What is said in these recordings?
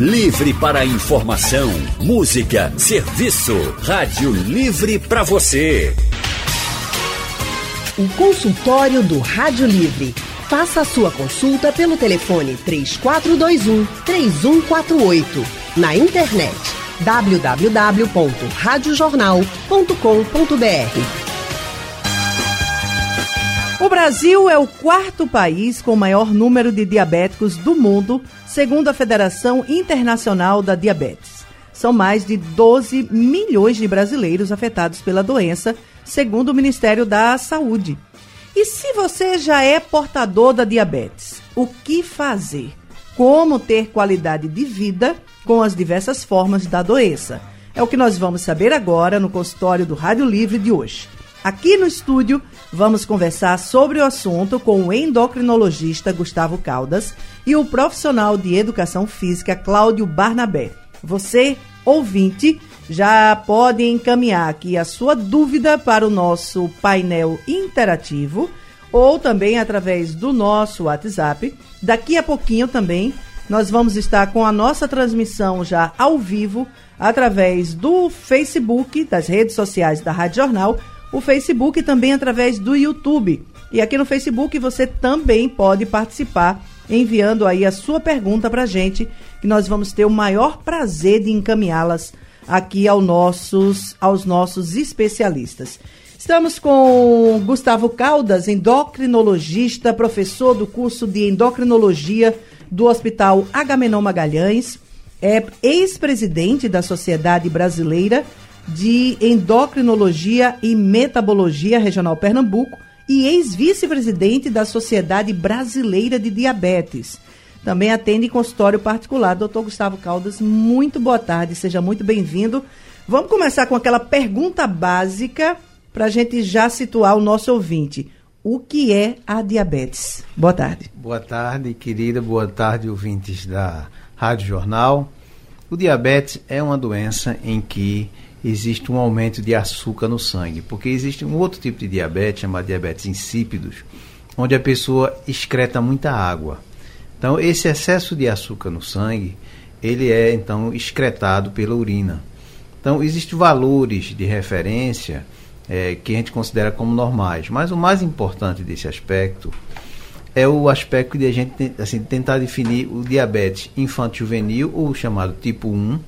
Livre para informação, música, serviço. Rádio Livre para você. O consultório do Rádio Livre. Faça a sua consulta pelo telefone 3421 3148. Na internet www.radiojornal.com.br. O Brasil é o quarto país com maior número de diabéticos do mundo, segundo a Federação Internacional da Diabetes. São mais de 12 milhões de brasileiros afetados pela doença, segundo o Ministério da Saúde. E se você já é portador da diabetes, o que fazer? Como ter qualidade de vida com as diversas formas da doença? É o que nós vamos saber agora no consultório do Rádio Livre de hoje. Aqui no estúdio, vamos conversar sobre o assunto com o endocrinologista Gustavo Caldas e o profissional de educação física Cláudio Barnabé. Você, ouvinte, já pode encaminhar aqui a sua dúvida para o nosso painel interativo ou também através do nosso WhatsApp. Daqui a pouquinho também nós vamos estar com a nossa transmissão já ao vivo através do Facebook, das redes sociais da Rádio Jornal o Facebook e também através do YouTube. E aqui no Facebook você também pode participar enviando aí a sua pergunta para gente, que nós vamos ter o maior prazer de encaminhá-las aqui ao nossos, aos nossos especialistas. Estamos com Gustavo Caldas, endocrinologista, professor do curso de endocrinologia do Hospital Agamenon Magalhães, é ex-presidente da Sociedade Brasileira de Endocrinologia e Metabologia Regional Pernambuco e ex-vice-presidente da Sociedade Brasileira de Diabetes. Também atende em consultório particular. Doutor Gustavo Caldas, muito boa tarde, seja muito bem-vindo. Vamos começar com aquela pergunta básica para a gente já situar o nosso ouvinte. O que é a diabetes? Boa tarde. Boa tarde, querida. Boa tarde, ouvintes da Rádio Jornal. O diabetes é uma doença em que existe um aumento de açúcar no sangue, porque existe um outro tipo de diabetes, chamado diabetes insípidos, onde a pessoa excreta muita água. Então, esse excesso de açúcar no sangue, ele é então excretado pela urina. Então, existem valores de referência é, que a gente considera como normais, mas o mais importante desse aspecto é o aspecto de a gente assim, tentar definir o diabetes infanto-juvenil, ou chamado tipo 1,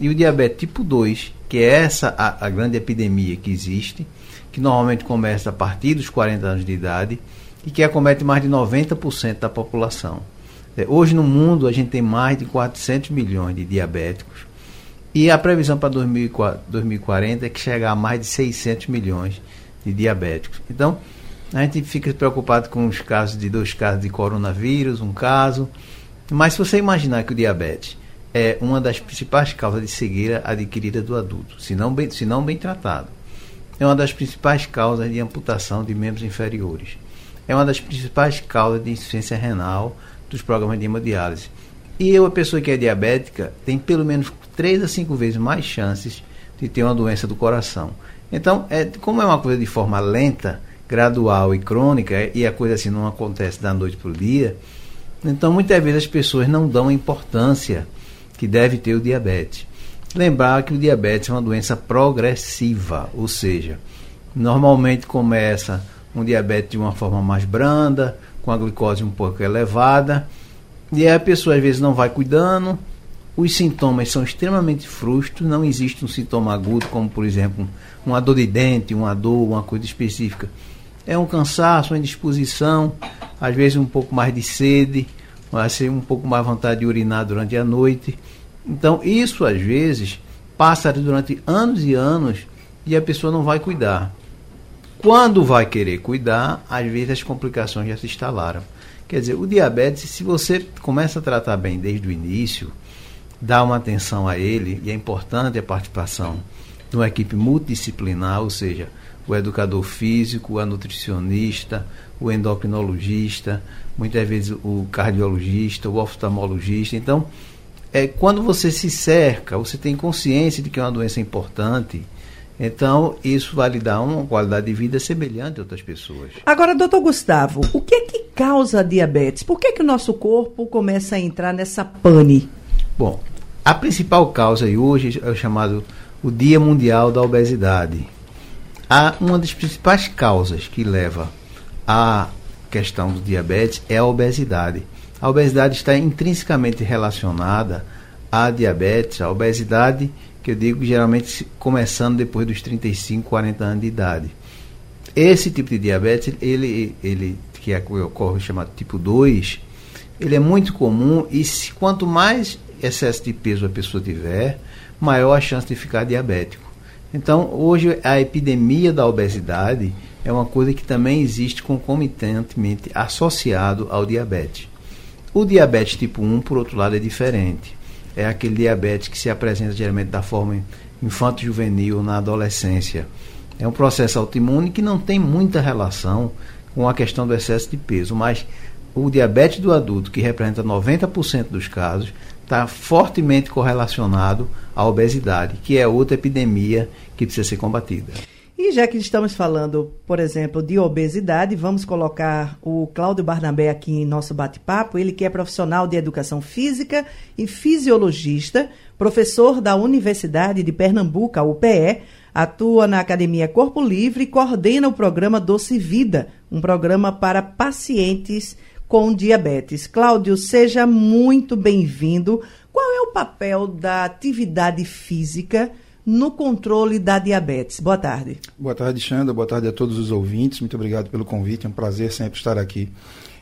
e o diabetes tipo 2, que é essa a, a grande epidemia que existe, que normalmente começa a partir dos 40 anos de idade e que acomete mais de 90% da população. É, hoje no mundo a gente tem mais de 400 milhões de diabéticos e a previsão para 2040 é que chegar a mais de 600 milhões de diabéticos. Então, a gente fica preocupado com os casos de dois casos de coronavírus, um caso, mas se você imaginar que o diabetes é uma das principais causas de cegueira adquirida do adulto, se não bem, se não bem tratado. É uma das principais causas de amputação de membros inferiores. É uma das principais causas de insuficiência renal dos programas de hemodiálise. E uma pessoa que é diabética tem pelo menos 3 a 5 vezes mais chances de ter uma doença do coração. Então, é, como é uma coisa de forma lenta, gradual e crônica, e a coisa assim não acontece da noite para o dia, então muitas vezes as pessoas não dão importância que deve ter o diabetes. Lembrar que o diabetes é uma doença progressiva, ou seja, normalmente começa um diabetes de uma forma mais branda, com a glicose um pouco elevada, e aí a pessoa às vezes não vai cuidando, os sintomas são extremamente frustros, não existe um sintoma agudo, como por exemplo uma dor de dente, uma dor, uma coisa específica. É um cansaço, uma indisposição, às vezes um pouco mais de sede, ser um pouco mais vontade de urinar durante a noite. Então, isso às vezes passa durante anos e anos e a pessoa não vai cuidar. Quando vai querer cuidar, às vezes as complicações já se instalaram. Quer dizer, o diabetes, se você começa a tratar bem desde o início, dá uma atenção a ele, e é importante a participação de uma equipe multidisciplinar, ou seja, o educador físico, a nutricionista, o endocrinologista, muitas vezes o cardiologista, o oftalmologista. Então, é quando você se cerca, você tem consciência de que é uma doença importante. Então, isso vai lhe dar uma qualidade de vida semelhante a outras pessoas. Agora, doutor Gustavo, o que é que causa a diabetes? Por que, que o nosso corpo começa a entrar nessa pane? Bom, a principal causa e hoje é o chamado o Dia Mundial da Obesidade. Há uma das principais causas que leva à questão do diabetes é a obesidade. A obesidade está intrinsecamente relacionada à diabetes, à obesidade, que eu digo geralmente começando depois dos 35, 40 anos de idade. Esse tipo de diabetes, ele, ele que é, ocorre chamado tipo 2, ele é muito comum e se, quanto mais excesso de peso a pessoa tiver, maior a chance de ficar diabético. Então, hoje a epidemia da obesidade é uma coisa que também existe concomitantemente associado ao diabetes. O diabetes tipo 1, por outro lado, é diferente. É aquele diabetes que se apresenta geralmente da forma infanto-juvenil na adolescência. É um processo autoimune que não tem muita relação com a questão do excesso de peso, mas o diabetes do adulto, que representa 90% dos casos, está fortemente correlacionado à obesidade, que é outra epidemia que precisa ser combatida. E já que estamos falando, por exemplo, de obesidade, vamos colocar o Cláudio Barnabé aqui em nosso bate-papo. Ele que é profissional de educação física e fisiologista, professor da Universidade de Pernambuco, a UPE, atua na Academia Corpo Livre e coordena o programa Doce Vida, um programa para pacientes com diabetes. Cláudio, seja muito bem-vindo. Qual é o papel da atividade física no controle da diabetes. Boa tarde. Boa tarde, Xanda. Boa tarde a todos os ouvintes. Muito obrigado pelo convite. É um prazer sempre estar aqui.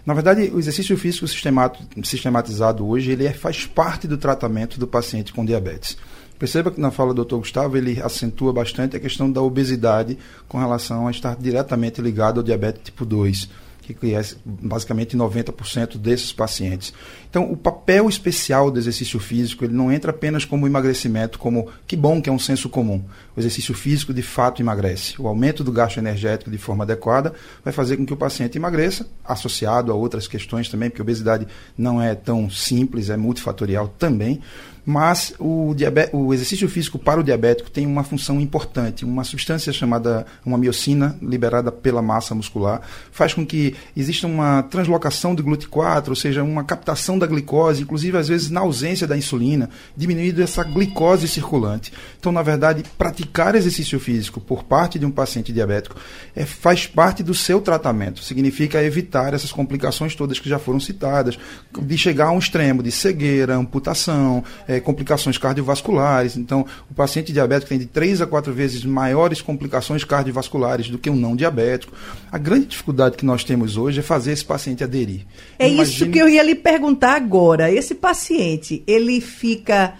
Na verdade, o exercício físico sistematizado hoje ele é, faz parte do tratamento do paciente com diabetes. Perceba que na fala do Dr. Gustavo ele acentua bastante a questão da obesidade com relação a estar diretamente ligado ao diabetes tipo 2 que é basicamente 90% desses pacientes. Então, o papel especial do exercício físico, ele não entra apenas como emagrecimento, como que bom que é um senso comum. O exercício físico, de fato, emagrece. O aumento do gasto energético de forma adequada vai fazer com que o paciente emagreça, associado a outras questões também, porque a obesidade não é tão simples, é multifatorial também. Mas o, o, exercício físico para o diabético tem uma função importante. Uma substância chamada uma miocina, liberada pela massa muscular, faz com que exista uma translocação do GLUT4, ou seja, uma captação da glicose, inclusive às vezes na ausência da insulina, diminuindo essa glicose circulante. Então, na verdade, praticar exercício físico por parte de um paciente diabético é, faz parte do seu tratamento. Significa evitar essas complicações todas que já foram citadas, de chegar a um extremo de cegueira, amputação, é, complicações cardiovasculares. Então, o paciente diabético tem de 3 a 4 vezes maiores complicações cardiovasculares do que um não diabético. A grande dificuldade que nós temos hoje é fazer esse paciente aderir. É Imagine... isso que eu ia lhe perguntar agora. Esse paciente, ele fica.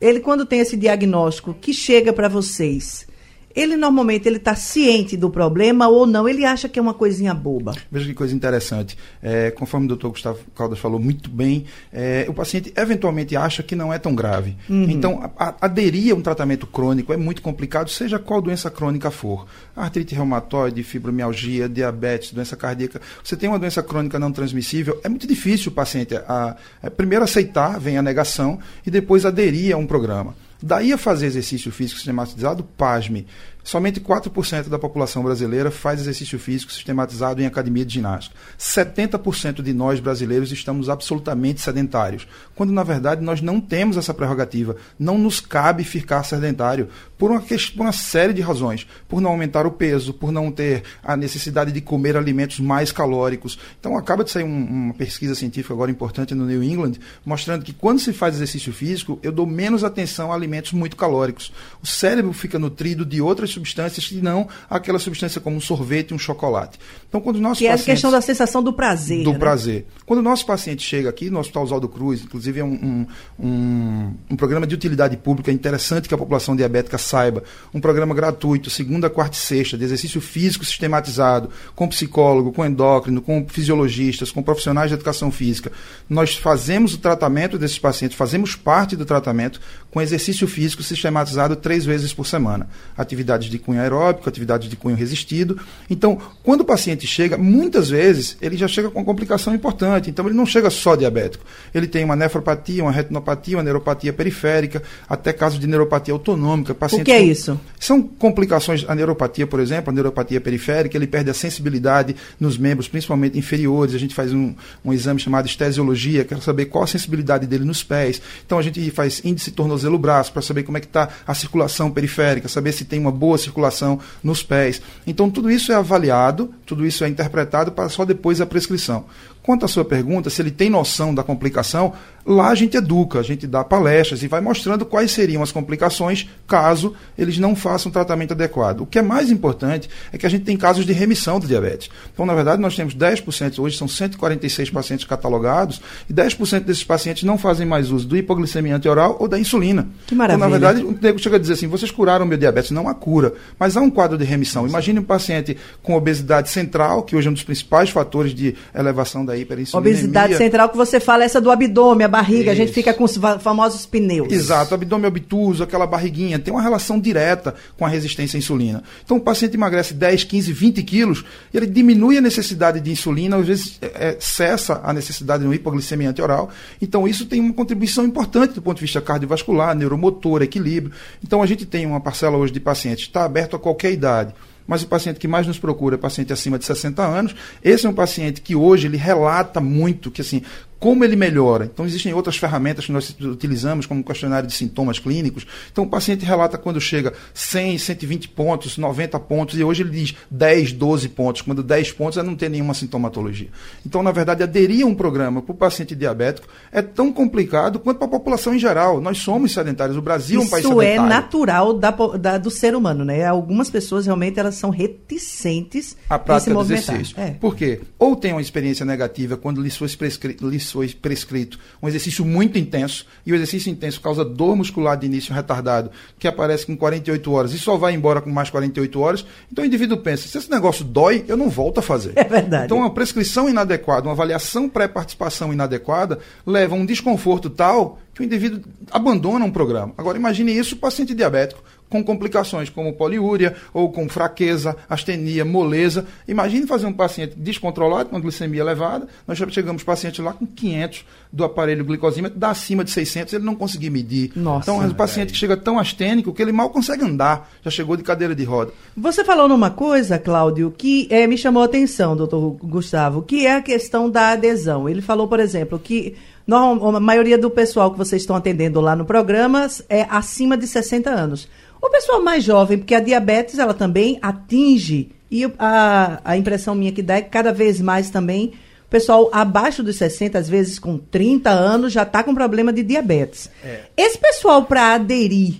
Ele, quando tem esse diagnóstico que chega para vocês, ele normalmente ele está ciente do problema ou não? Ele acha que é uma coisinha boba? Veja que coisa interessante. É, conforme o doutor Gustavo Caldas falou muito bem, é, o paciente eventualmente acha que não é tão grave. Uhum. Então, a, a, aderir a um tratamento crônico é muito complicado, seja qual doença crônica for. Artrite reumatoide, fibromialgia, diabetes, doença cardíaca. Você tem uma doença crônica não transmissível, é muito difícil o paciente a, a primeiro aceitar, vem a negação, e depois aderir a um programa. Daí a fazer exercício físico sistematizado, pasme, Somente 4% da população brasileira faz exercício físico sistematizado em academia de ginástica. 70% de nós brasileiros estamos absolutamente sedentários, quando na verdade nós não temos essa prerrogativa. Não nos cabe ficar sedentário por uma, por uma série de razões. Por não aumentar o peso, por não ter a necessidade de comer alimentos mais calóricos. Então acaba de sair um, uma pesquisa científica agora importante no New England, mostrando que quando se faz exercício físico, eu dou menos atenção a alimentos muito calóricos. O cérebro fica nutrido de outras substâncias e não aquela substância como um sorvete e um chocolate. Então, quando nós que é a questão da sensação do prazer. Do né? prazer. Quando o nosso paciente chega aqui no Hospital Oswaldo Cruz, inclusive é um, um, um, um programa de utilidade pública, interessante que a população diabética saiba, um programa gratuito, segunda, quarta e sexta, de exercício físico sistematizado, com psicólogo, com endócrino, com fisiologistas, com profissionais de educação física. Nós fazemos o tratamento desses pacientes, fazemos parte do tratamento com exercício físico sistematizado três vezes por semana. Atividade atividades de cunho aeróbico, atividades de cunho resistido. Então, quando o paciente chega, muitas vezes ele já chega com uma complicação importante. Então, ele não chega só diabético. Ele tem uma nefropatia, uma retinopatia, uma neuropatia periférica, até casos de neuropatia autonômica. Pacientes O que é isso? São complicações, a neuropatia, por exemplo, a neuropatia periférica, ele perde a sensibilidade nos membros, principalmente inferiores. A gente faz um, um exame chamado estesiologia, quer saber qual a sensibilidade dele nos pés. Então a gente faz índice tornozelo-braço para saber como é que está a circulação periférica, saber se tem uma boa circulação nos pés. Então tudo isso é avaliado, tudo isso é interpretado para só depois a prescrição. Quanto à sua pergunta, se ele tem noção da complicação, lá a gente educa, a gente dá palestras e vai mostrando quais seriam as complicações caso eles não façam um tratamento adequado. O que é mais importante é que a gente tem casos de remissão do diabetes. Então, na verdade, nós temos 10%, hoje são 146 pacientes catalogados, e 10% desses pacientes não fazem mais uso do hipoglicemia anti-oral ou da insulina. Que maravilha. Então, na verdade, o nego chega a dizer assim, vocês curaram o meu diabetes. Não há cura, mas há um quadro de remissão. Imagine um paciente com obesidade central, que hoje é um dos principais fatores de elevação da hiperinsulinemia. Obesidade central que você fala, essa do abdômen, a barriga, Isso. a gente fica com os famosos pneus. Exato, abdômen obtuso, aquela barriguinha, tem uma relação direta com a resistência à insulina. Então o paciente emagrece 10, 15, 20 quilos, ele diminui a necessidade de insulina, às vezes é, é cessa a necessidade de uma hipoglicemia antioral. Então isso tem uma contribuição importante do ponto de vista cardiovascular, neuromotor, equilíbrio. Então a gente tem uma parcela hoje de pacientes, está aberto a qualquer idade mas o paciente que mais nos procura é paciente acima de 60 anos. Esse é um paciente que hoje ele relata muito que assim, como ele melhora. Então, existem outras ferramentas que nós utilizamos, como questionário de sintomas clínicos. Então, o paciente relata quando chega 100, 120 pontos, 90 pontos, e hoje ele diz 10, 12 pontos. Quando 10 pontos é não ter nenhuma sintomatologia. Então, na verdade, aderir a um programa para o paciente diabético é tão complicado quanto para a população em geral. Nós somos sedentários, o Brasil Isso é um país sedentário. Isso é natural da, da, do ser humano, né? Algumas pessoas realmente elas são reticentes a prática do exercício. É. Por quê? Ou tem uma experiência negativa quando lhes foi prescrito foi prescrito um exercício muito intenso, e o exercício intenso causa dor muscular de início retardado, que aparece com 48 horas e só vai embora com mais 48 horas. Então o indivíduo pensa: se esse negócio dói, eu não volto a fazer. É verdade. Então uma prescrição inadequada, uma avaliação pré-participação inadequada, leva a um desconforto tal que o indivíduo abandona um programa. Agora imagine isso o paciente diabético com complicações como poliúria ou com fraqueza, astenia, moleza. Imagine fazer um paciente descontrolado, com glicemia elevada, nós já chegamos paciente lá com 500 do aparelho glicosímetro, dá acima de 600, ele não conseguir medir. Nossa, então, o paciente que chega tão astênico que ele mal consegue andar, já chegou de cadeira de roda. Você falou numa coisa, Cláudio, que é, me chamou a atenção, doutor Gustavo, que é a questão da adesão. Ele falou, por exemplo, que a maioria do pessoal que vocês estão atendendo lá no programa é acima de 60 anos. O pessoal mais jovem, porque a diabetes ela também atinge, e a, a impressão minha que dá é que cada vez mais também pessoal abaixo dos 60, às vezes com 30 anos, já está com problema de diabetes. É. Esse pessoal, para aderir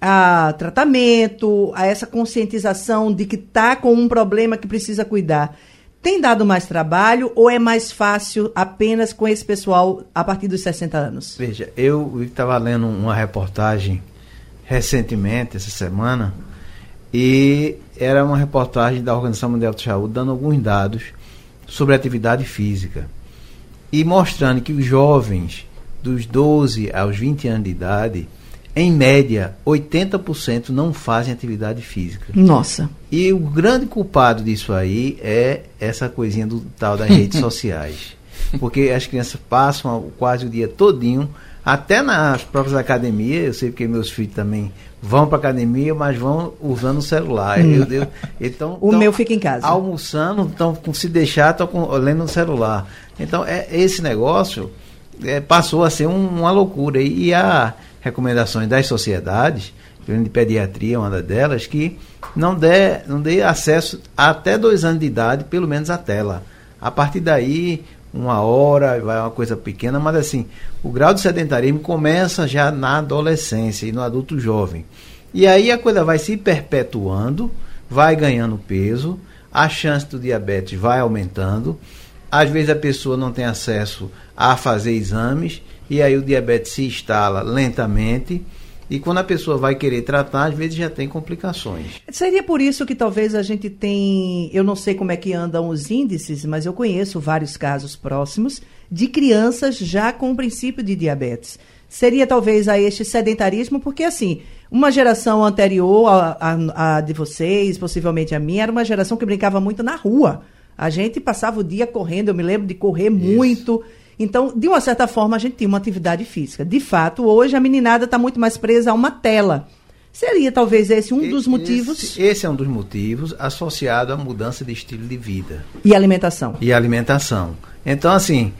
a tratamento, a essa conscientização de que está com um problema que precisa cuidar, tem dado mais trabalho ou é mais fácil apenas com esse pessoal a partir dos 60 anos? Veja, eu estava lendo uma reportagem recentemente, essa semana, e era uma reportagem da Organização Mundial de Saúde dando alguns dados sobre atividade física e mostrando que os jovens dos 12 aos 20 anos de idade, em média, 80% não fazem atividade física. Nossa. E o grande culpado disso aí é essa coisinha do tal das redes sociais. Porque as crianças passam quase o dia todinho até nas próprias academias, eu sei porque meus filhos também vão para academia, mas vão usando o celular. Hum. Eu, eu, então, o meu fica em casa. Almoçando, então, se deixar, estão lendo no celular. Então, é, esse negócio é, passou a ser um, uma loucura. E, e há recomendações das sociedades, de pediatria, uma delas, que não dê, não dê acesso até dois anos de idade, pelo menos à tela. A partir daí, uma hora, vai uma coisa pequena, mas assim, o grau de sedentarismo começa já na adolescência e no adulto jovem. E aí a coisa vai se perpetuando, vai ganhando peso, a chance do diabetes vai aumentando. Às vezes a pessoa não tem acesso a fazer exames e aí o diabetes se instala lentamente e quando a pessoa vai querer tratar, às vezes já tem complicações. Seria por isso que talvez a gente tem, eu não sei como é que andam os índices, mas eu conheço vários casos próximos de crianças já com o princípio de diabetes. Seria talvez a este sedentarismo, porque assim, uma geração anterior à de vocês, possivelmente a minha, era uma geração que brincava muito na rua. A gente passava o dia correndo, eu me lembro de correr Isso. muito. Então, de uma certa forma, a gente tinha uma atividade física. De fato, hoje a meninada está muito mais presa a uma tela. Seria talvez esse um dos motivos. Esse, esse, é um dos motivos associado à mudança de estilo de vida. E alimentação. E alimentação. Então, assim,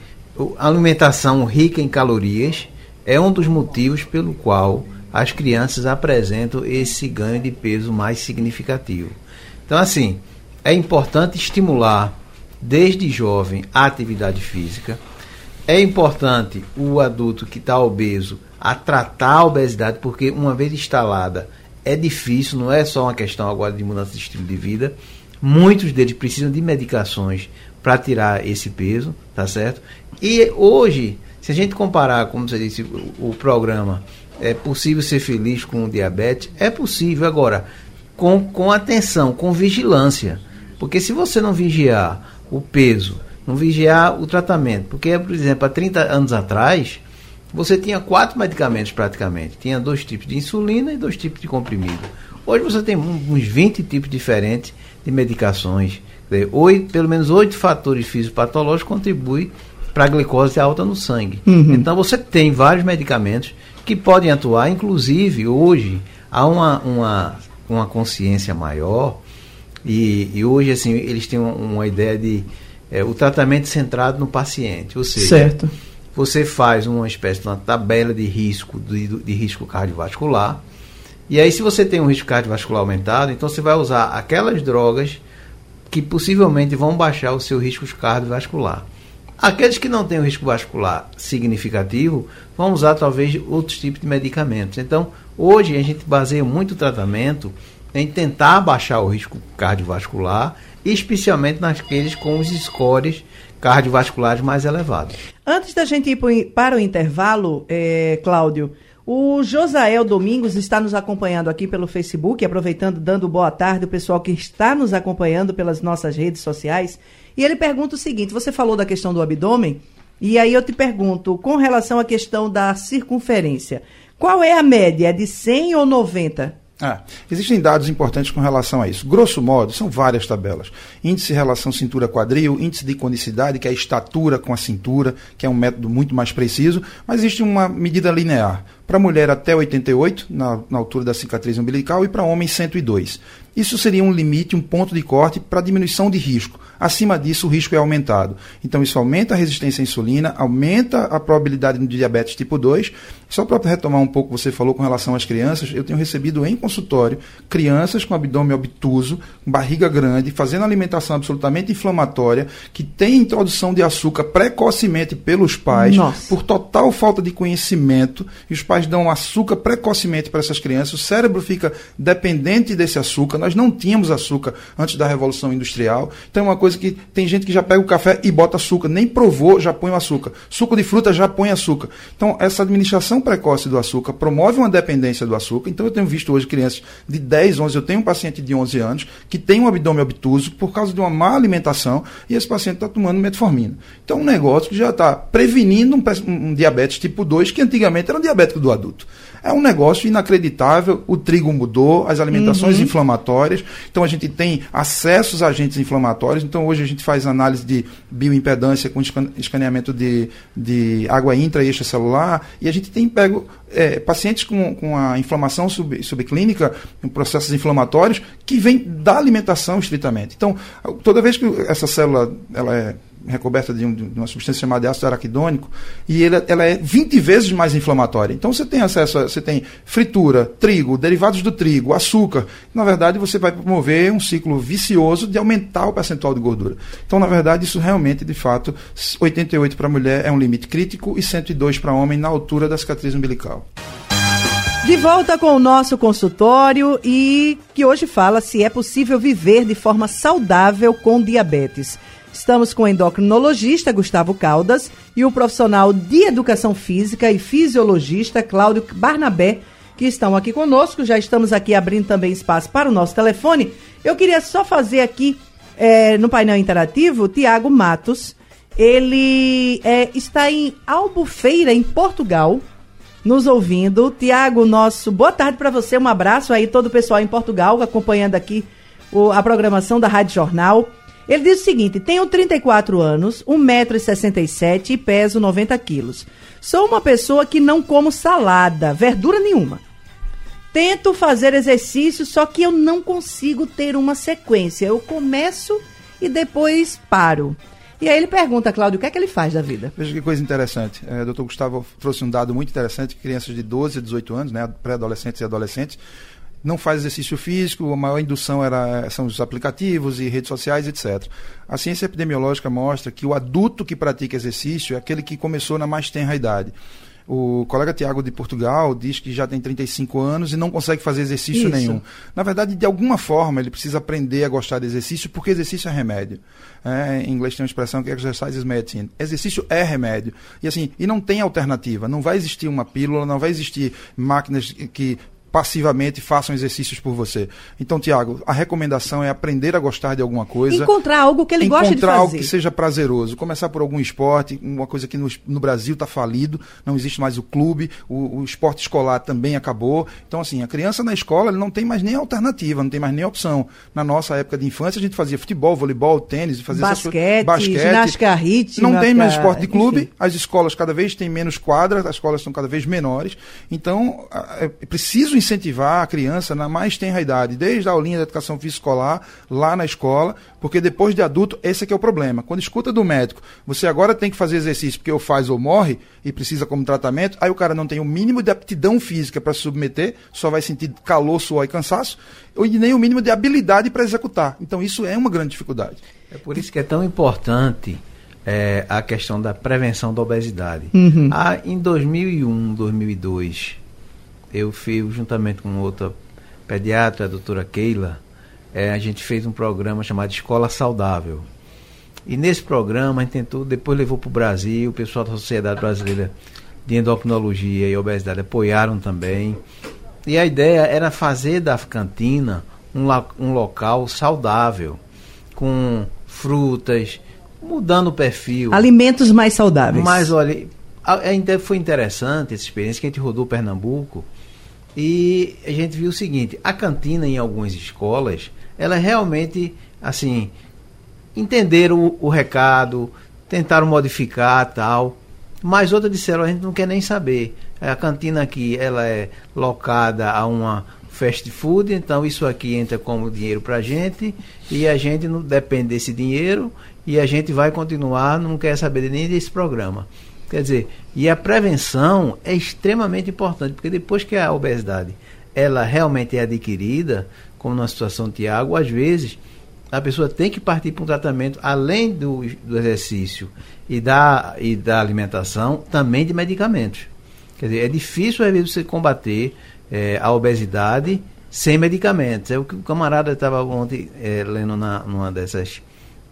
a alimentação rica em calorias é um dos motivos pelo qual as crianças apresentam esse ganho de peso mais significativo. Então, assim, é importante estimular desde jovem a atividade física. É importante o adulto que está obeso a tratar a obesidade, porque uma vez instalada é difícil, não é só uma questão agora de mudança de estilo de vida. Muitos deles precisam de medicações para tirar esse peso, tá certo? E hoje, se a gente comparar, como você disse, o, o programa é possível ser feliz com diabetes? É possível. Agora, com, com atenção, com vigilância. Porque se você não vigiar o peso, não vigiar o tratamento, porque, por exemplo, há 30 anos atrás, você tinha quatro medicamentos praticamente. Tinha dois tipos de insulina e dois tipos de comprimido. Hoje você tem uns 20 tipos diferentes de medicações. Oito, pelo menos oito fatores fisiopatológicos contribuem para a glicose alta no sangue. Uhum. Então você tem vários medicamentos que podem atuar, inclusive hoje há uma, uma, uma consciência maior e, e hoje assim eles têm uma, uma ideia de é, o tratamento centrado no paciente, ou seja, certo. você faz uma espécie de uma tabela de risco de, de risco cardiovascular e aí se você tem um risco cardiovascular aumentado, então você vai usar aquelas drogas que possivelmente vão baixar o seu risco cardiovascular. Aqueles que não têm o risco vascular significativo vão usar talvez outros tipos de medicamentos. Então, hoje a gente baseia muito o tratamento em tentar baixar o risco cardiovascular, especialmente naqueles com os scores cardiovasculares mais elevados. Antes da gente ir para o intervalo, é, Cláudio, o Josael Domingos está nos acompanhando aqui pelo Facebook, aproveitando, dando boa tarde o pessoal que está nos acompanhando pelas nossas redes sociais. E ele pergunta o seguinte: você falou da questão do abdômen, e aí eu te pergunto, com relação à questão da circunferência, qual é a média? É de 100 ou 90? Ah, existem dados importantes com relação a isso. Grosso modo, são várias tabelas. Índice relação cintura-quadril, índice de conicidade, que é a estatura com a cintura, que é um método muito mais preciso, mas existe uma medida linear. Para mulher até 88, na, na altura da cicatriz umbilical, e para homem 102. Isso seria um limite, um ponto de corte para diminuição de risco. Acima disso, o risco é aumentado. Então, isso aumenta a resistência à insulina, aumenta a probabilidade de diabetes tipo 2. Só para retomar um pouco o que você falou com relação às crianças, eu tenho recebido em consultório crianças com abdômen obtuso, com barriga grande, fazendo alimentação absolutamente inflamatória, que tem introdução de açúcar precocemente pelos pais, Nossa. por total falta de conhecimento, e os pais dão açúcar precocemente para essas crianças, o cérebro fica dependente desse açúcar. Nós não tínhamos açúcar antes da Revolução Industrial. Então é uma coisa que tem gente que já pega o café e bota açúcar, nem provou, já põe o açúcar. Suco de fruta já põe açúcar. Então, essa administração precoce do açúcar promove uma dependência do açúcar. Então, eu tenho visto hoje crianças de 10, 11, eu tenho um paciente de 11 anos que tem um abdômen obtuso por causa de uma má alimentação e esse paciente está tomando metformina. Então, um negócio que já está prevenindo um, um, diabetes tipo 2, que antigamente era um diabético do adulto. É um negócio inacreditável. O trigo mudou, as alimentações uhum. inflamatórias. Então a gente tem acessos a agentes inflamatórios. Então hoje a gente faz análise de bioimpedância com escaneamento de, de água intra e extracelular. E a gente tem pego é, pacientes com, com a inflamação sub, subclínica, processos inflamatórios, que vem da alimentação estritamente. Então, toda vez que essa célula ela é recoberta de, um, de, uma substância chamada ácido araquidônico, e ele, ela é 20 vezes mais inflamatória. Então você tem acesso a, você tem fritura, trigo, derivados do trigo, açúcar. Na verdade, você vai promover um ciclo vicioso de aumentar o percentual de gordura. Então, na verdade, isso realmente, de fato, 88 para mulher é um limite crítico e 102 para homem na altura da cicatriz umbilical. De volta com o nosso consultório e que hoje fala se é possível viver de forma saudável com diabetes. Estamos com o endocrinologista Gustavo Caldas e o profissional de educação física e fisiologista Cláudio Barnabé, que estão aqui conosco. Já estamos aqui abrindo também espaço para o nosso telefone. Eu queria só fazer aqui é, no painel interativo, Tiago Matos. Ele é, está em Albufeira, em Portugal, nos ouvindo. Tiago, nosso boa tarde para você, um abraço aí, todo o pessoal em Portugal, acompanhando aqui o, a programação da Rádio Jornal. Ele diz o seguinte: tenho 34 anos, 1,67m e peso 90 quilos. Sou uma pessoa que não como salada, verdura nenhuma. tento fazer exercício, só que eu não consigo ter uma sequência. Eu começo e depois paro. E aí ele pergunta, Cláudio, o que é que ele faz da vida? Veja que coisa interessante. É, o doutor Gustavo trouxe um dado muito interessante, crianças de 12 a 18 anos, né, pré-adolescentes e adolescentes, não faz exercício físico, a maior indução era, são os aplicativos e redes sociais, etc. A ciência epidemiológica mostra que o adulto que pratica exercício é aquele que começou na mais tenra idade. O colega Tiago de Portugal diz que já tem 35 anos e não consegue fazer exercício Isso. nenhum. Na verdade, de alguma forma, ele precisa aprender a gostar de exercício, porque exercício é remédio. É, em inglês tem uma expressão que é exercise is medicine. Exercício é remédio. E assim, e não tem alternativa. Não vai existir uma pílula, não vai existir máquinas que passivamente façam exercícios por você. Então, Tiago, a recomendação é aprender a gostar de alguma coisa. Encontrar algo que ele gosta de fazer. Encontrar algo que seja prazeroso. Começar por algum esporte, uma coisa que no, no Brasil está falido, não existe mais o clube, o, o, esporte escolar também acabou. Então, assim, a criança na escola não tem mais nem alternativa, não tem mais nem opção. Na nossa época de infância, a gente fazia futebol, voleibol, tênis, fazia basquete, basquete ginástica rítmica. Não tem mais esporte de clube, enfim. as escolas cada vez têm menos quadras, as escolas são cada vez menores. Então, é preciso incentivar a criança na mais tenra idade, desde a aulinha de educação física escolar, lá na escola, porque depois de adulto, esse é que é o problema. Quando escuta do médico, você agora tem que fazer exercício porque ou faz ou morre, e precisa como tratamento, aí o cara não tem o mínimo de aptidão física para se submeter, só vai sentir calor, suor e cansaço, e nem o mínimo de habilidade para executar. Então isso é uma grande dificuldade. É por isso que é tão importante é, a questão da prevenção da obesidade. Uhum. Ah, em 2001, 2002, eu fiz, juntamente com outra pediatra, a doutora Keila, é, a gente fez um programa chamado Escola Saudável. E nesse programa a gente tentou, depois levou para o Brasil, o pessoal da Sociedade Brasileira de Endocrinologia e Obesidade apoiaram também. E a ideia era fazer da cantina um, um local saudável, com frutas, mudando o perfil. Alimentos mais saudáveis. Mas olha, ainda foi interessante essa experiência que a gente rodou Pernambuco e a gente viu o seguinte: a cantina em algumas escolas, ela realmente assim entenderam o, o recado, tentaram modificar tal, mas outras disseram a gente não quer nem saber. A cantina aqui ela é locada a uma fast food, então isso aqui entra como dinheiro para a gente e a gente não depende desse dinheiro e a gente vai continuar, não quer saber nem desse programa. Quer dizer, e a prevenção é extremamente importante, porque depois que a obesidade ela realmente é adquirida, como na situação do Tiago, às vezes a pessoa tem que partir para um tratamento, além do, do exercício e da, e da alimentação, também de medicamentos. Quer dizer, é difícil às vezes você combater é, a obesidade sem medicamentos. É o que o camarada estava ontem é, lendo na, numa dessas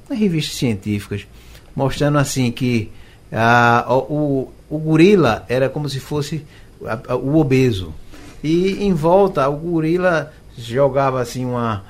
revistas científicas, mostrando assim que ah, o, o gorila era como se fosse a, a, o obeso. E em volta, o gorila jogava assim uma,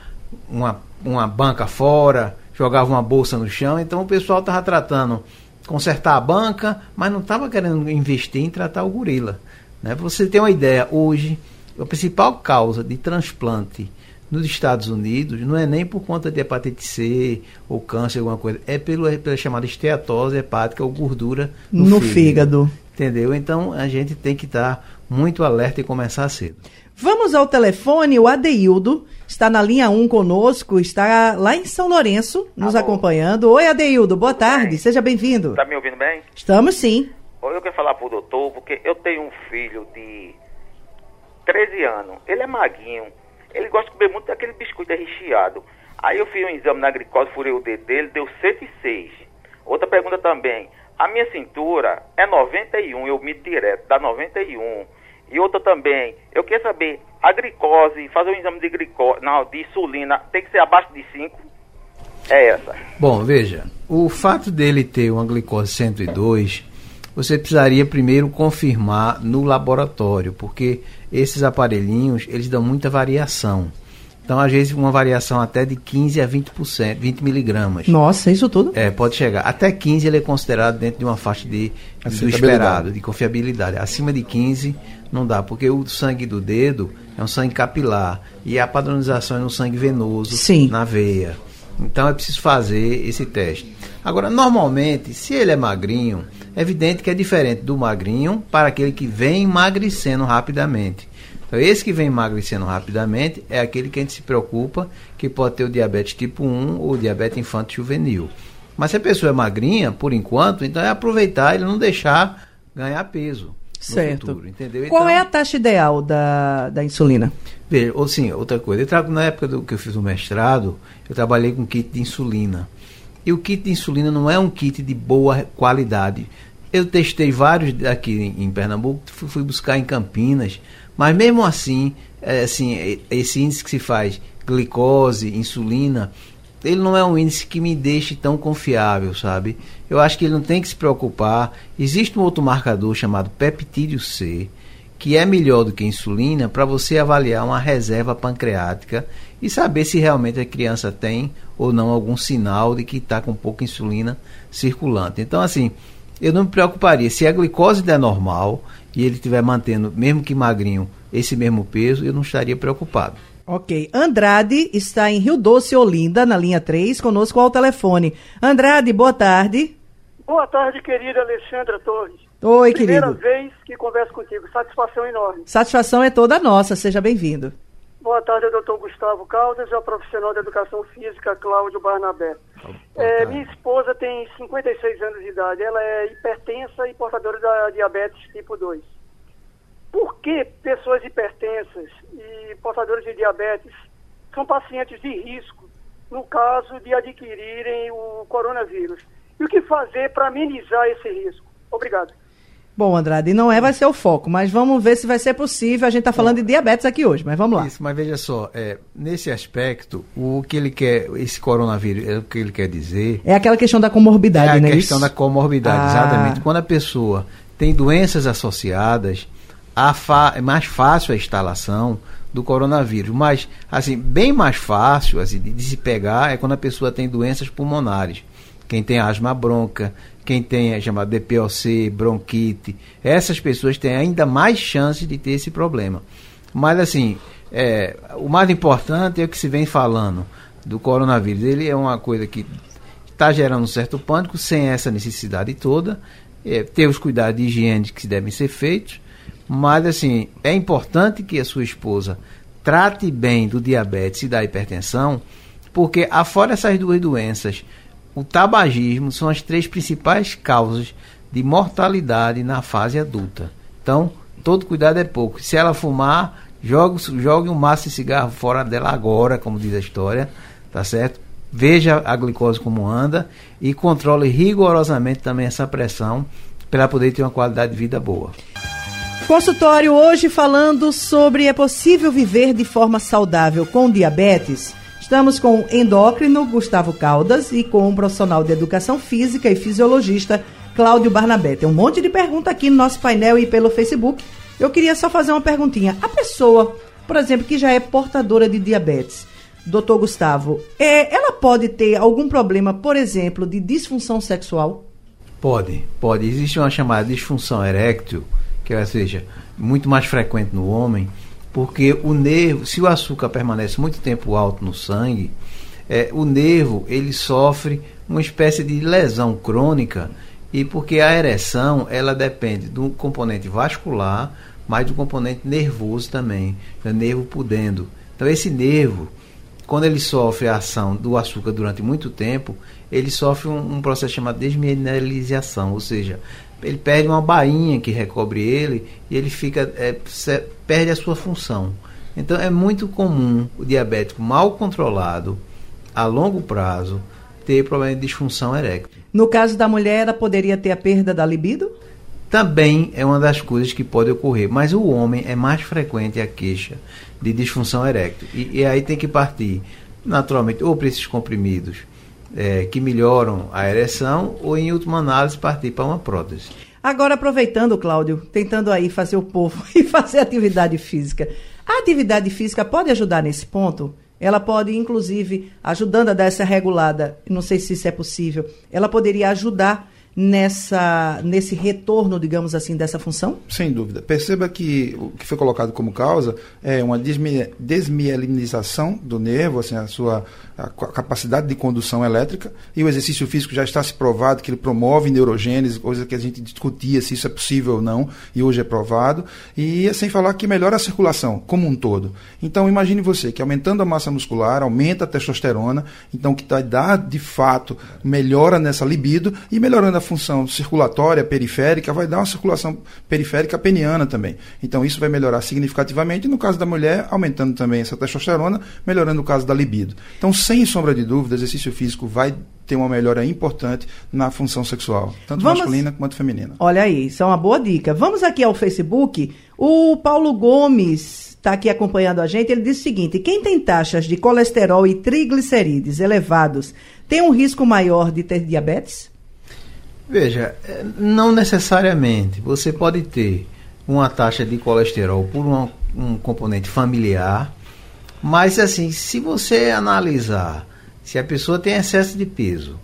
uma, uma banca fora, jogava uma bolsa no chão. Então o pessoal estava tratando consertar a banca, mas não estava querendo investir em tratar o gorila. Né? Você tem uma ideia, hoje, a principal causa de transplante nos Estados Unidos não é nem por conta de hepatite C ou câncer, alguma coisa, é pelo, pela chamada esteatose hepática ou gordura no, no fígado, fígado. Entendeu? Então a gente tem que estar muito alerta e começar cedo. Vamos ao telefone, o Adeildo está na linha 1 conosco, está lá em São Lourenço, nos Alô. acompanhando. Oi, Adeildo, boa Tudo tarde, bem? seja bem-vindo. Está me ouvindo bem? Estamos sim. Eu quero falar para o doutor, porque eu tenho um filho de 13 anos, ele é maguinho, ele gosta de comer muito daquele biscoito recheado. Aí eu fiz um exame na glicose, furei o dedo dele, deu 106. Outra pergunta também. A minha cintura é 91, eu mido direto, dá 91. E outra também, eu queria saber, a glicose, fazer um exame de glicose, não, de insulina, tem que ser abaixo de 5? É essa. Bom, veja, o fato dele ter uma glicose 102 você precisaria primeiro confirmar no laboratório, porque esses aparelhinhos, eles dão muita variação. Então, às vezes, uma variação até de 15 a 20%, 20 miligramas. Nossa, isso tudo? É, pode chegar. Até 15 ele é considerado dentro de uma faixa de, do esperado, de confiabilidade. Acima de 15 não dá, porque o sangue do dedo é um sangue capilar e a padronização é no sangue venoso, Sim. na veia. Então é preciso fazer esse teste. Agora, normalmente, se ele é magrinho, é evidente que é diferente do magrinho para aquele que vem emagrecendo rapidamente. Então, esse que vem emagrecendo rapidamente é aquele que a gente se preocupa que pode ter o diabetes tipo 1 ou diabetes infantil juvenil. Mas se a pessoa é magrinha, por enquanto, então é aproveitar e não deixar ganhar peso. Certo. Futuro, entendeu? Qual então, é a taxa ideal da, da insulina? Veja, ou sim, outra coisa. Eu trago, na época do que eu fiz o mestrado, eu trabalhei com kit de insulina. E o kit de insulina não é um kit de boa qualidade. Eu testei vários aqui em, Pernambuco, fui, fui, buscar em Campinas, mas mesmo assim, é, assim, esse índice que se faz, glicose, insulina, ele não é um índice que me deixe tão confiável, sabe? Eu acho que ele não tem que se preocupar. Existe um outro marcador chamado peptídeo C, que é melhor do que a insulina para você avaliar uma reserva pancreática e saber se realmente a criança tem ou não algum sinal de que está com pouca insulina circulante. Então, assim, eu não me preocuparia. Se a glicose der normal e ele estiver mantendo, mesmo que magrinho, esse mesmo peso, eu não estaria preocupado. Ok. Andrade está em Rio Doce, Olinda, na linha 3, conosco ao telefone. Andrade, boa tarde. Boa tarde, querida Alexandra Torres. Oi, Primeira querido. Primeira vez que converso contigo. Satisfação enorme. Satisfação é toda nossa. Seja bem-vindo. Boa tarde, doutor Gustavo Caldas e ao profissional da educação física, Cláudio Barnabé. É, minha esposa tem 56 anos de idade. Ela é hipertensa e portadora da diabetes tipo 2. Por que pessoas hipertensas e portadores de diabetes são pacientes de risco no caso de adquirirem o coronavírus? E o que fazer para amenizar esse risco? Obrigado. Bom, Andrade, não é vai ser o foco, mas vamos ver se vai ser possível. A gente está falando de diabetes aqui hoje, mas vamos lá. Isso, mas veja só, é, nesse aspecto, o que ele quer, esse coronavírus, é o que ele quer dizer. É aquela questão da comorbidade, é né? a questão isso? da comorbidade, Ah. exatamente. Quando a pessoa tem doenças associadas, é mais fácil a instalação do coronavírus. Mas, assim, bem mais fácil assim, de, de se pegar é quando a pessoa tem doenças pulmonares. Quem tem asma bronca, quem tem é chamado DPOC, bronquite, essas pessoas têm ainda mais chance de ter esse problema. Mas, assim, é, o mais importante é o que se vem falando do coronavírus. Ele é uma coisa que está gerando um certo pânico, sem essa necessidade toda. É, ter os cuidados de higiene que devem ser feitos. Mas, assim, é importante que a sua esposa trate bem do diabetes e da hipertensão, porque, afora essas duas doenças, o tabagismo são as três principais causas de mortalidade na fase adulta. Então, todo cuidado é pouco. Se ela fumar, jogue, jogue um maço de cigarro fora dela agora, como diz a história, tá certo? Veja a glicose como anda e controle rigorosamente também essa pressão para poder ter uma qualidade de vida boa. Consultório hoje falando sobre é possível viver de forma saudável com diabetes. Estamos com o endócrino Gustavo Caldas e com o profissional de educação física e fisiologista Cláudio Barnabé. Tem um monte de pergunta aqui no nosso painel e pelo Facebook. Eu queria só fazer uma perguntinha. A pessoa, por exemplo, que já é portadora de diabetes, doutor Gustavo, é, ela pode ter algum problema, por exemplo, de disfunção sexual? Pode, pode. Existe uma chamada disfunção eréctil, que ou seja, muito mais frequente no homem, porque o nervo, se o açúcar permanece muito tempo alto no sangue, é, o nervo ele sofre uma espécie de lesão crônica e porque a ereção ela depende do componente vascular, mas do componente nervoso também, do nervo pudendo. Então esse nervo, quando ele sofre a ação do açúcar durante muito tempo, ele sofre um, um processo chamado desmineralização, ou seja, ele perde uma bainha que recobre ele e ele fica é, se- perde a sua função. Então é muito comum o diabético mal controlado a longo prazo ter problema de disfunção eréctil. No caso da mulher, ela poderia ter a perda da libido? Também é uma das coisas que pode ocorrer, mas o homem é mais frequente a queixa de disfunção eréctil. E, e aí tem que partir, naturalmente, ou para esses comprimidos eh, que melhoram a ereção, ou em última análise partir para uma prótese. Agora, aproveitando, Cláudio, tentando aí fazer o povo e fazer atividade física. A atividade física pode ajudar nesse ponto? Ela pode, inclusive, ajudando a dar essa regulada, não sei se isso é possível, ela poderia ajudar nessa, nesse retorno, digamos assim, dessa função? Sem dúvida. Perceba que o que foi colocado como causa é uma desmielinização do nervo, assim, a sua a capacidade de condução elétrica, e o exercício físico já está se provado que ele promove neurogênese, coisa que a gente discutia se isso é possível ou não, e hoje é provado, e sem falar que melhora a circulação como um todo. Então imagine você que aumentando a massa muscular, aumenta a testosterona, então que vai dar de fato melhora nessa libido e melhorando a função circulatória periférica, vai dar uma circulação periférica peniana também. Então isso vai melhorar significativamente, no caso da mulher, aumentando também essa testosterona, melhorando o caso da libido. Então, sem sombra de dúvida, exercício físico vai ter uma melhora importante na função sexual, tanto Vamos... masculina quanto feminina. Olha aí, isso é uma boa dica. Vamos aqui ao Facebook. O Paulo Gomes está aqui acompanhando a gente. Ele diz o seguinte: quem tem taxas de colesterol e triglicerídeos elevados tem um risco maior de ter diabetes? Veja, é, não necessariamente. Você pode ter uma taxa de colesterol por um, um componente familiar, mas assim, se você analisar se a pessoa tem excesso de peso,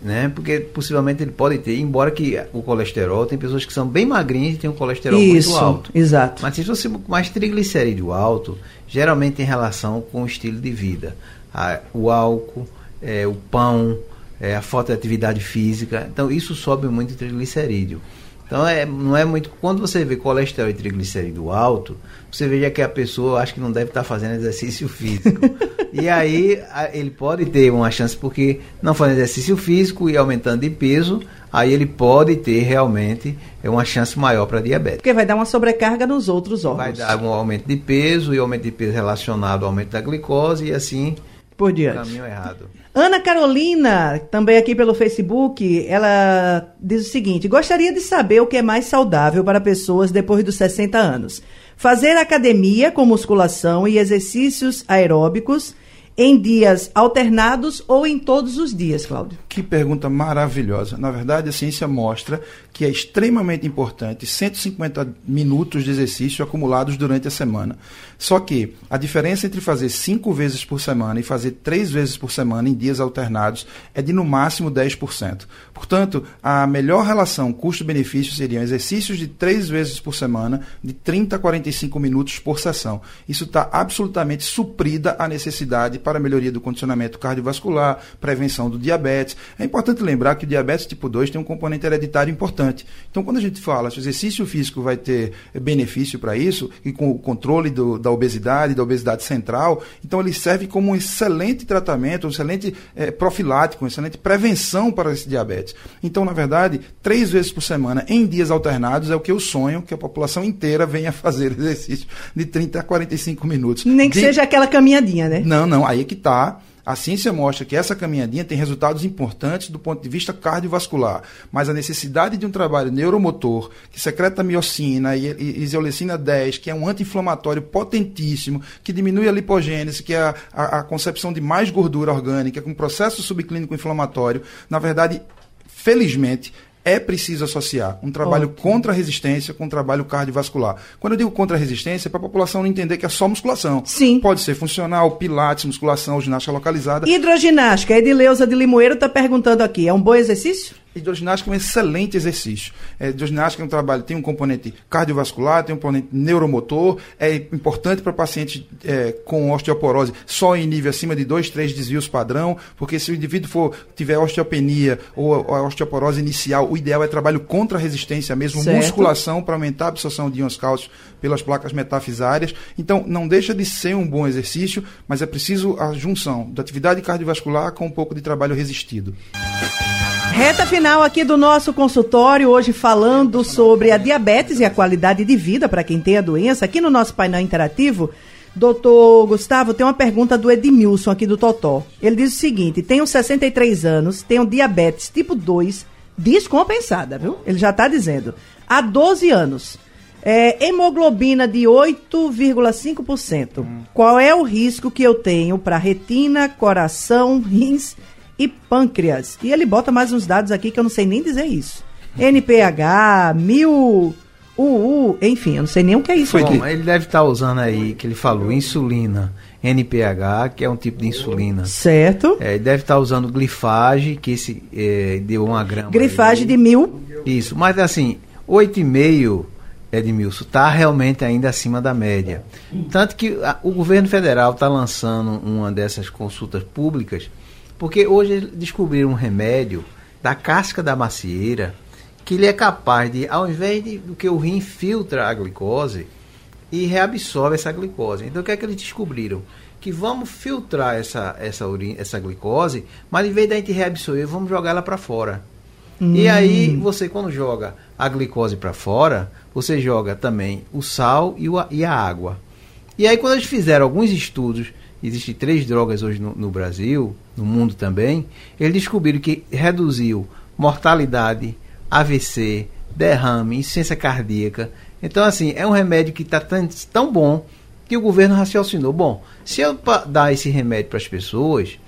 né? Porque possivelmente ele pode ter, embora que o colesterol, tem pessoas que são bem magrinhas e têm um colesterol Isso, muito alto. Exato. Mas se você mais triglicerídeo alto, geralmente tem relação com o estilo de vida. A, o álcool, é, o pão, é, a falta de atividade física. Então, isso sobe muito o triglicerídeo. Então, é, não é muito. Quando você vê colesterol e triglicerídeo alto, você veja que a pessoa acho que não deve estar fazendo exercício físico. e aí, ele pode ter uma chance, porque não fazendo exercício físico e aumentando de peso, aí ele pode ter realmente é uma chance maior para diabetes. Porque vai dar uma sobrecarga nos outros órgãos. Vai dar um aumento de peso e aumento de peso relacionado ao aumento da glicose e assim por diante. Caminho errado. Ana Carolina, também aqui pelo Facebook, ela diz o seguinte: gostaria de saber o que é mais saudável para pessoas depois dos 60 anos. Fazer academia com musculação e exercícios aeróbicos em dias alternados ou em todos os dias, Cláudio? Que pergunta maravilhosa. Na verdade, a ciência mostra que é extremamente importante 150 minutos de exercício acumulados durante a semana. Só que a diferença entre fazer cinco vezes por semana e fazer três vezes por semana em dias alternados é de no máximo 10%. Portanto, a melhor relação custo-benefício seriam exercícios de três vezes por semana, de 30 a 45 minutos por sessão. Isso está absolutamente suprida a necessidade para a melhoria do condicionamento cardiovascular, prevenção do diabetes. É importante lembrar que o diabetes tipo 2 tem um componente hereditário importante. Então, quando a gente fala que o exercício físico vai ter benefício para isso, e com o controle do, da obesidade, da obesidade central, então ele serve como um excelente tratamento, um excelente é, profilático, uma excelente prevenção para esse diabetes. Então, na verdade, três vezes por semana, em dias alternados, é o que eu sonho que a população inteira venha fazer exercício de 30 a 45 minutos. Nem que de... seja aquela caminhadinha, né? Não, não aí que está. A ciência mostra que essa caminhadinha tem resultados importantes do ponto de vista cardiovascular, mas a necessidade de um trabalho neuromotor que secreta miocina e isolecina 10, que é um anti-inflamatório potentíssimo, que diminui a lipogênese, que é a, a, a concepção de mais gordura orgânica, com processo subclínico inflamatório, na verdade, felizmente, é preciso associar um trabalho okay. contra a resistência com um trabalho cardiovascular. Quando eu digo contra a resistência, é para a população não entender que é só musculação. Sim. Pode ser funcional, pilates, musculação, ginástica localizada. Hidroginástica. Edileuza de Limoeiro está perguntando aqui, é um bom exercício? Hidroginástica é um excelente exercício. É, hidroginástica é um trabalho, tem um componente cardiovascular, tem um componente neuromotor, é importante para pacientes é, com osteoporose só em nível acima de 2, 3 desvios padrão, porque se o indivíduo for tiver osteopenia ou a osteoporose inicial, o ideal é trabalho contra resistência mesmo, certo. musculação para aumentar a absorção de íons cálcios pelas placas metafisárias. Então, não deixa de ser um bom exercício, mas é preciso a junção da atividade cardiovascular com um pouco de trabalho resistido. Reta final aqui do nosso consultório, hoje falando sobre a diabetes e a qualidade de vida para quem tem a doença. Aqui no nosso painel interativo, doutor Gustavo, tem uma pergunta do Edmilson aqui do Totó. Ele diz o seguinte: tenho 63 anos, tenho diabetes tipo 2 descompensada, viu? Ele já está dizendo. Há 12 anos. É, hemoglobina de 8,5%. Hum. Qual é o risco que eu tenho para retina, coração, rins e pâncreas. E ele bota mais uns dados aqui que eu não sei nem dizer isso. NPH, mil o, enfim, eu não sei nem o que é isso. Bom, aqui. ele deve estar usando aí, que ele falou, insulina NPH, que é um tipo de insulina. Certo. É, ele deve estar usando glifage, que esse é, deu uma grama. Glifage aí. de mil. Isso, mas assim, 8,5 Edmilson, está realmente ainda acima da média. Tanto que a, o governo federal está lançando uma dessas consultas públicas, porque hoje descobriram um remédio da casca da macieira que ele é capaz de, ao invés de do que o rim filtra a glicose e reabsorve essa glicose. Então o que é que eles descobriram? Que vamos filtrar essa, essa, urina, essa glicose, mas em vez da gente reabsorver, vamos jogar ela para fora. Hum. E aí você quando joga a glicose para fora, você joga também o sal e, o, e, a água. E aí quando eles fizeram alguns estudos, existem três drogas hoje no, no Brasil, no mundo também, eles descobriram que reduziu mortalidade, AVC, derrame, insuficiência cardíaca. Então, assim, é um remédio que está tão, tão bom que o governo raciocinou: bom, se eu dar esse remédio para as pessoas,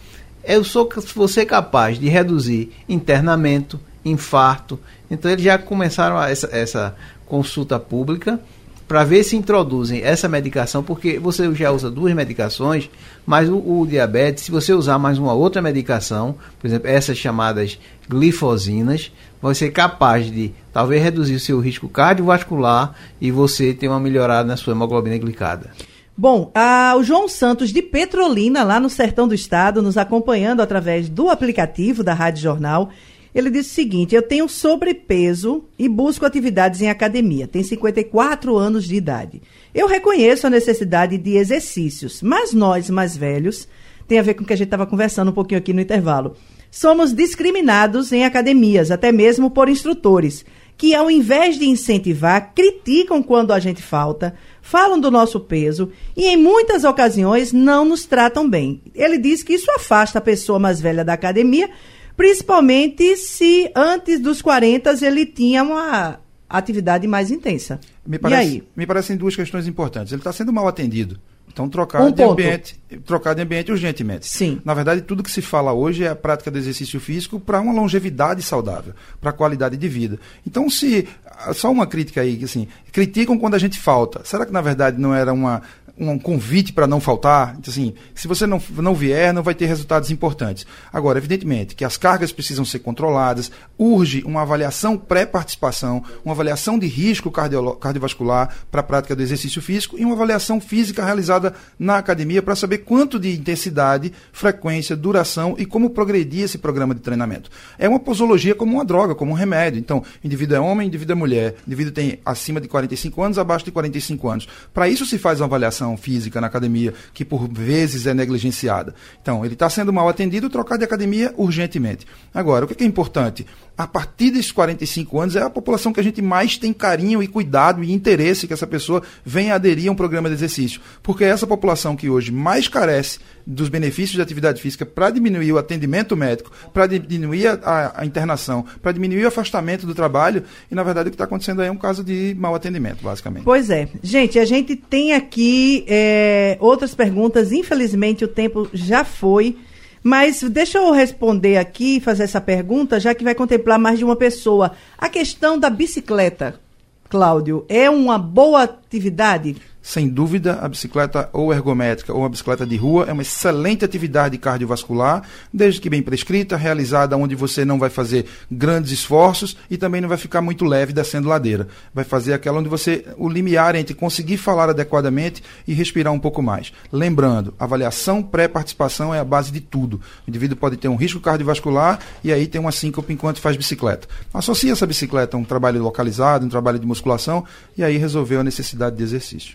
eu sou você capaz de reduzir internamento, infarto. Então, eles já começaram essa, essa consulta pública para ver se introduzem essa medicação, porque você já usa duas medicações, mas o, o, diabetes, se você usar mais uma outra medicação, por exemplo, essas chamadas glifosinas, vai ser capaz de talvez reduzir o seu risco cardiovascular e você ter uma melhorada na sua hemoglobina glicada. Bom, a, o João Santos de Petrolina, lá no sertão do estado, nos acompanhando através do aplicativo da Rádio Jornal, ele disse o seguinte: Eu tenho sobrepeso e busco atividades em academia. Tem 54 anos de idade. Eu reconheço a necessidade de exercícios, mas nós, mais velhos, tem a ver com o que a gente estava conversando um pouquinho aqui no intervalo. Somos discriminados em academias, até mesmo por instrutores, que ao invés de incentivar, criticam quando a gente falta, falam do nosso peso e em muitas ocasiões não nos tratam bem. Ele diz que isso afasta a pessoa mais velha da academia principalmente se antes dos 40 ele tinha uma atividade mais intensa. Me parece, e aí? Me parecem duas questões importantes. Ele está sendo mal atendido. Então, trocar um de ponto. ambiente, trocar de ambiente urgentemente. Sim. Na verdade, tudo que se fala hoje é a prática do exercício físico para uma longevidade saudável, para qualidade de vida. Então, se só uma crítica aí, assim, criticam quando a gente falta. Será que na verdade não era uma um convite para não faltar. Então, assim, se você não, não vier, não vai ter resultados importantes. Agora, evidentemente que as cargas precisam ser controladas, urge uma avaliação pré-participação, uma avaliação de risco cardiovascular para a prática do exercício físico e uma avaliação física realizada na academia para saber quanto de intensidade, frequência, duração e como progredir esse programa de treinamento. É uma posologia como uma droga, como um remédio. Então, indivíduo é homem, indivíduo é mulher, indivíduo tem acima de 45 anos, abaixo de 45 anos. Para isso se faz uma avaliação educação física na academia, que por vezes é negligenciada. Então, ele está sendo mal atendido, trocar de academia urgentemente. Agora, o que é importante? A partir desses 45 anos é a população que a gente mais tem carinho e cuidado e interesse que essa pessoa venha aderir a um programa de exercício. Porque é essa população que hoje mais carece dos benefícios de atividade física para diminuir o atendimento médico, para diminuir a, a, internação, para diminuir o afastamento do trabalho. E, na verdade, o que está acontecendo aí é um caso de mau atendimento, basicamente. Pois é. Gente, a gente tem aqui é, outras perguntas. Infelizmente, o tempo já foi. Mas deixa eu responder aqui, fazer essa pergunta, já que vai contemplar mais de uma pessoa. A questão da bicicleta, Cláudio, é uma boa atividade? Sem dúvida, a bicicleta ou ergométrica ou a bicicleta de rua é uma excelente atividade cardiovascular, desde que bem prescrita, realizada onde você não vai fazer grandes esforços e também não vai ficar muito leve descendo ladeira. Vai fazer aquela onde você, o limiar entre conseguir falar adequadamente e respirar um pouco mais. Lembrando, avaliação pré-participação é a base de tudo. O indivíduo pode ter um risco cardiovascular e aí tem uma síncope enquanto faz bicicleta. Associa essa bicicleta a um trabalho localizado, um trabalho de musculação e aí resolveu a necessidade de exercício.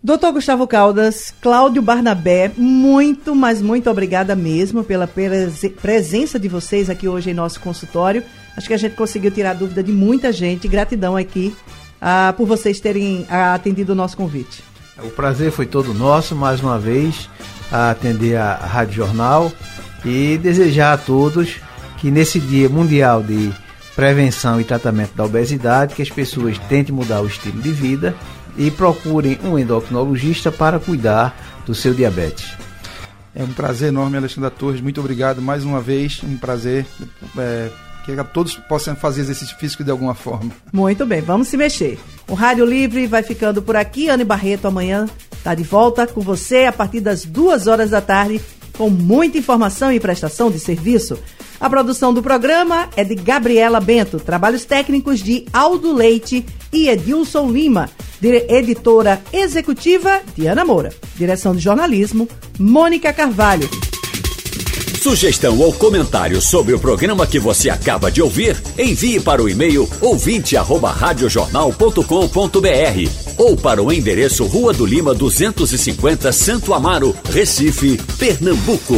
Doutor Gustavo Caldas, Cláudio Barnabé, muito, mas muito obrigada mesmo pela presença de vocês aqui hoje em nosso consultório. Acho que a gente conseguiu tirar dúvida de muita gente. Gratidão aqui ah, por vocês terem ah, atendido o nosso convite. O prazer foi todo nosso, mais uma vez, a atender a Rádio Jornal e desejar a todos que nesse Dia Mundial de Prevenção e Tratamento da Obesidade, que as pessoas tentem mudar o estilo de vida e procurem um endocrinologista para cuidar do seu diabetes. É um prazer enorme, Alexandre Torres. Muito obrigado mais uma vez. Um prazer. É, que todos possam fazer exercício físico de alguma forma. Muito bem, vamos se mexer. O Rádio Livre vai ficando por aqui. Anne Barreto amanhã está de volta com você a partir das duas horas da tarde com muita informação e prestação de serviço. A produção do programa é de Gabriela Bento, trabalhos técnicos de Aldo Leite e Edilson Lima, editora executiva Diana Moura, direção de jornalismo Mônica Carvalho. Sugestão ou comentário sobre o programa que você acaba de ouvir, envie para o e-mail ouvinte@radiojornal.com.br ou para o endereço Rua do Lima 250, Santo Amaro, Recife, Pernambuco.